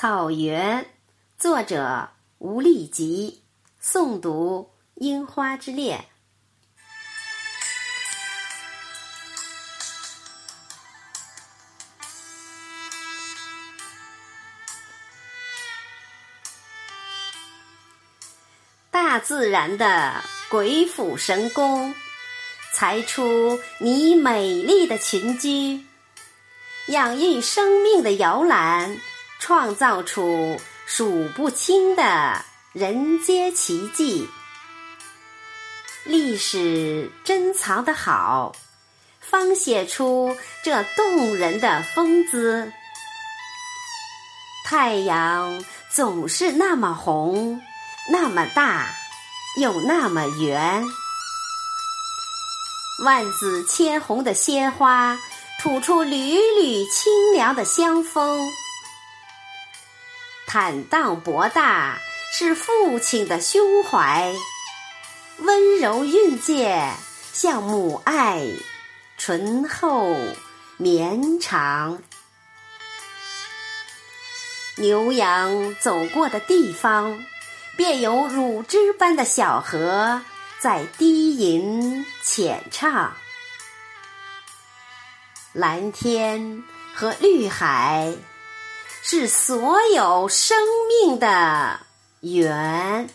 草原，作者吴立吉，诵读《樱花之恋》。大自然的鬼斧神工，裁出你美丽的裙居，养育生命的摇篮。创造出数不清的人间奇迹，历史珍藏的好，方写出这动人的风姿。太阳总是那么红，那么大，又那么圆。万紫千红的鲜花，吐出缕缕清凉的香风。坦荡博大是父亲的胸怀，温柔蕴藉像母爱，醇厚绵长。牛羊走过的地方，便有乳汁般的小河在低吟浅唱。蓝天和绿海。是所有生命的源。